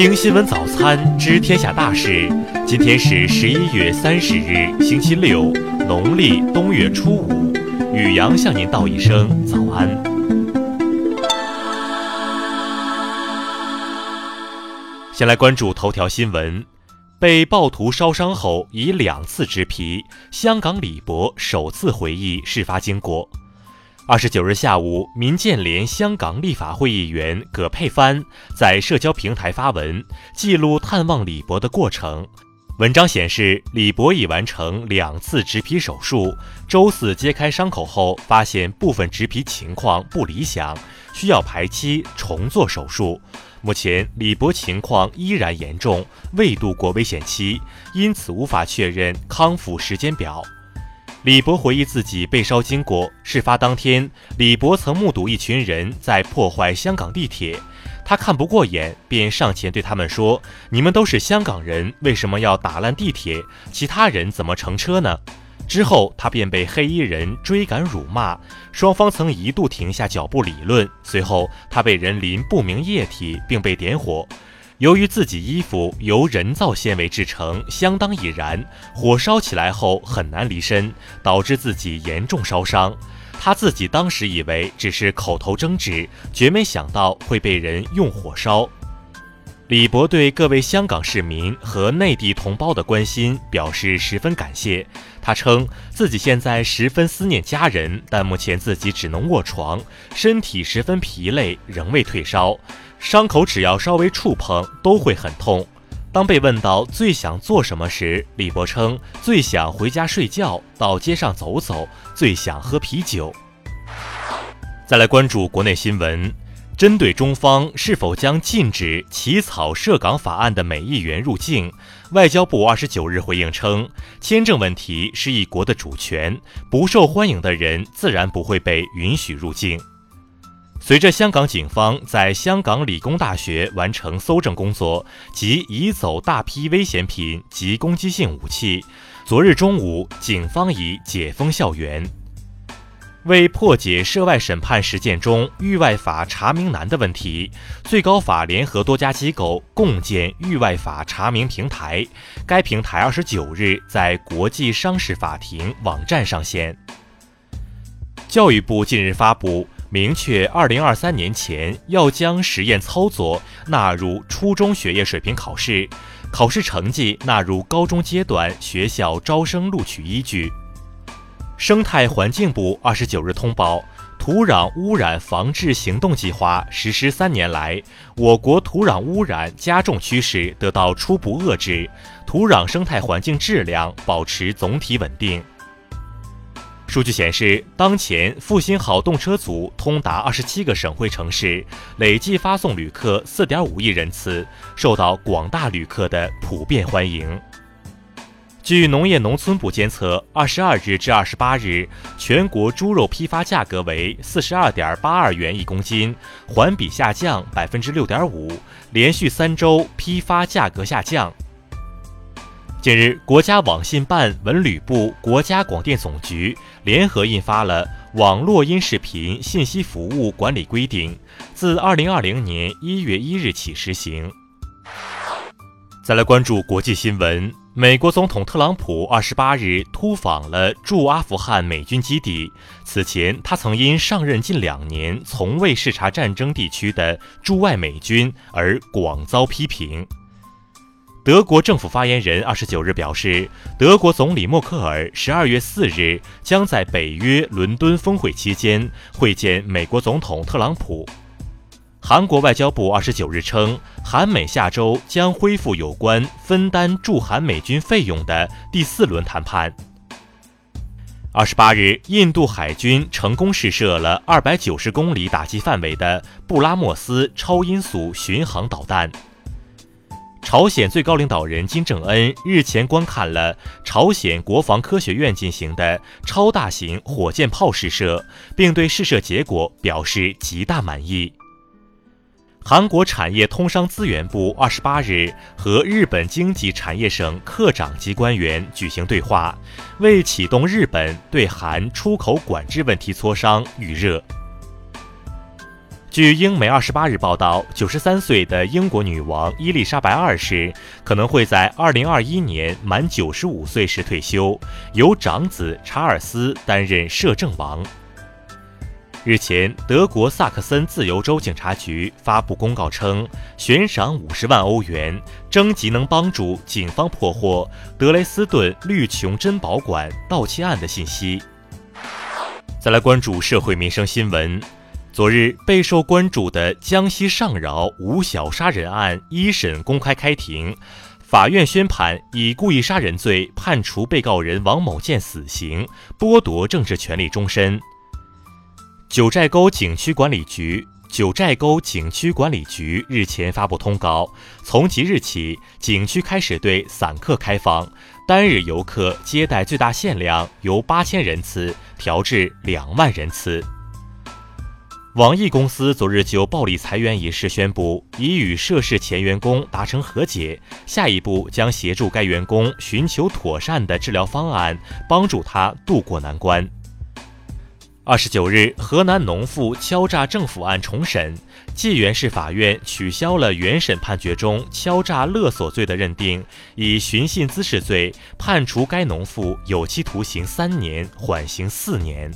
听新闻早餐知天下大事。今天是十一月三十日，星期六，农历冬月初五。雨阳向您道一声早安。先来关注头条新闻：被暴徒烧伤后已两次植皮，香港李博首次回忆事发经过。二十九日下午，民建联香港立法会议员葛佩帆在社交平台发文，记录探望李博的过程。文章显示，李博已完成两次植皮手术，周四揭开伤口后，发现部分植皮情况不理想，需要排期重做手术。目前，李博情况依然严重，未度过危险期，因此无法确认康复时间表。李博回忆自己被烧经过。事发当天，李博曾目睹一群人在破坏香港地铁，他看不过眼，便上前对他们说：“你们都是香港人，为什么要打烂地铁？其他人怎么乘车呢？”之后，他便被黑衣人追赶辱骂，双方曾一度停下脚步理论。随后，他被人淋不明液体，并被点火。由于自己衣服由人造纤维制成，相当易燃，火烧起来后很难离身，导致自己严重烧伤。他自己当时以为只是口头争执，绝没想到会被人用火烧。李博对各位香港市民和内地同胞的关心表示十分感谢。他称自己现在十分思念家人，但目前自己只能卧床，身体十分疲累，仍未退烧。伤口只要稍微触碰都会很痛。当被问到最想做什么时，李博称最想回家睡觉，到街上走走，最想喝啤酒。再来关注国内新闻，针对中方是否将禁止起草涉港法案的美议员入境，外交部二十九日回应称，签证问题是一国的主权，不受欢迎的人自然不会被允许入境。随着香港警方在香港理工大学完成搜证工作及移走大批危险品及攻击性武器，昨日中午，警方已解封校园。为破解涉外审判实践中域外法查明难的问题，最高法联合多家机构共建域外法查明平台。该平台二十九日在国际商事法庭网站上线。教育部近日发布。明确，二零二三年前要将实验操作纳入初中学业水平考试，考试成绩纳入高中阶段学校招生录取依据。生态环境部二十九日通报，土壤污染防治行动计划实施三年来，我国土壤污染加重趋势得到初步遏制，土壤生态环境质量保持总体稳定。数据显示，当前复兴好动车组通达二十七个省会城市，累计发送旅客四点五亿人次，受到广大旅客的普遍欢迎。据农业农村部监测，二十二日至二十八日，全国猪肉批发价格为四十二点八二元一公斤，环比下降百分之六点五，连续三周批发价格下降。近日，国家网信办、文旅部、国家广电总局联合印发了《网络音视频信息服务管理规定》，自二零二零年一月一日起实行。再来关注国际新闻，美国总统特朗普二十八日突访了驻阿富汗美军基地，此前他曾因上任近两年从未视察战争地区的驻外美军而广遭批评。德国政府发言人二十九日表示，德国总理默克尔十二月四日将在北约伦敦峰会期间会见美国总统特朗普。韩国外交部二十九日称，韩美下周将恢复有关分担驻韩美军费用的第四轮谈判。二十八日，印度海军成功试射了二百九十公里打击范围的布拉莫斯超音速巡航导弹。朝鲜最高领导人金正恩日前观看了朝鲜国防科学院进行的超大型火箭炮试射，并对试射结果表示极大满意。韩国产业通商资源部二十八日和日本经济产业省科长级官员举行对话，为启动日本对韩出口管制问题磋商预热。据英媒二十八日报道，九十三岁的英国女王伊丽莎白二世可能会在二零二一年满九十五岁时退休，由长子查尔斯担任摄政王。日前，德国萨克森自由州警察局发布公告称，悬赏五十万欧元，征集能帮助警方破获德雷斯顿绿琼珍宝馆盗窃案的信息。再来关注社会民生新闻。昨日备受关注的江西上饶吴晓杀人案一审公开开庭，法院宣判以故意杀人罪判处被告人王某建死刑，剥夺政治权利终身。九寨沟景区管理局九寨沟景区管理局日前发布通告，从即日起，景区开始对散客开放，单日游客接待最大限量由八千人次调至两万人次。网易公司昨日就暴力裁员一事宣布，已与涉事前员工达成和解，下一步将协助该员工寻求妥善的治疗方案，帮助他渡过难关。二十九日，河南农妇敲诈政府案重审，济源市法院取消了原审判决中敲诈勒索罪的认定，以寻衅滋事罪判处该农妇有期徒刑三年，缓刑四年。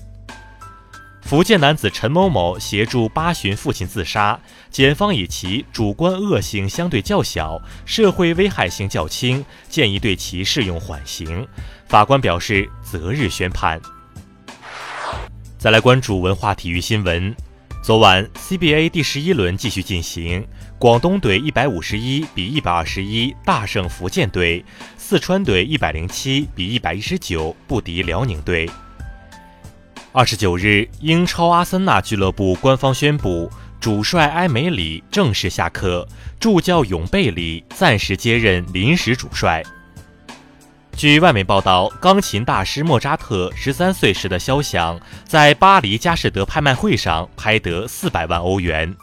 福建男子陈某某协助八旬父亲自杀，检方以其主观恶性相对较小，社会危害性较轻，建议对其适用缓刑。法官表示择日宣判。再来关注文化体育新闻，昨晚 CBA 第十一轮继续进行，广东队一百五十一比一百二十一大胜福建队，四川队一百零七比一百一十九不敌辽宁队。二十九日，英超阿森纳俱乐部官方宣布，主帅埃梅里正式下课，助教永贝里暂时接任临时主帅。据外媒报道，钢琴大师莫扎特十三岁时的肖像在巴黎佳士得拍卖会上拍得四百万欧元。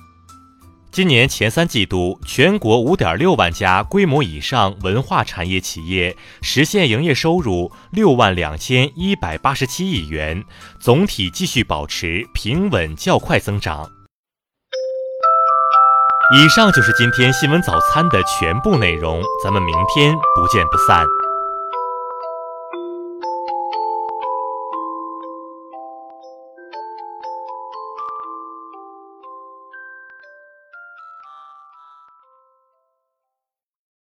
今年前三季度，全国五点六万家规模以上文化产业企业实现营业收入六万两千一百八十七亿元，总体继续保持平稳较快增长。以上就是今天新闻早餐的全部内容，咱们明天不见不散。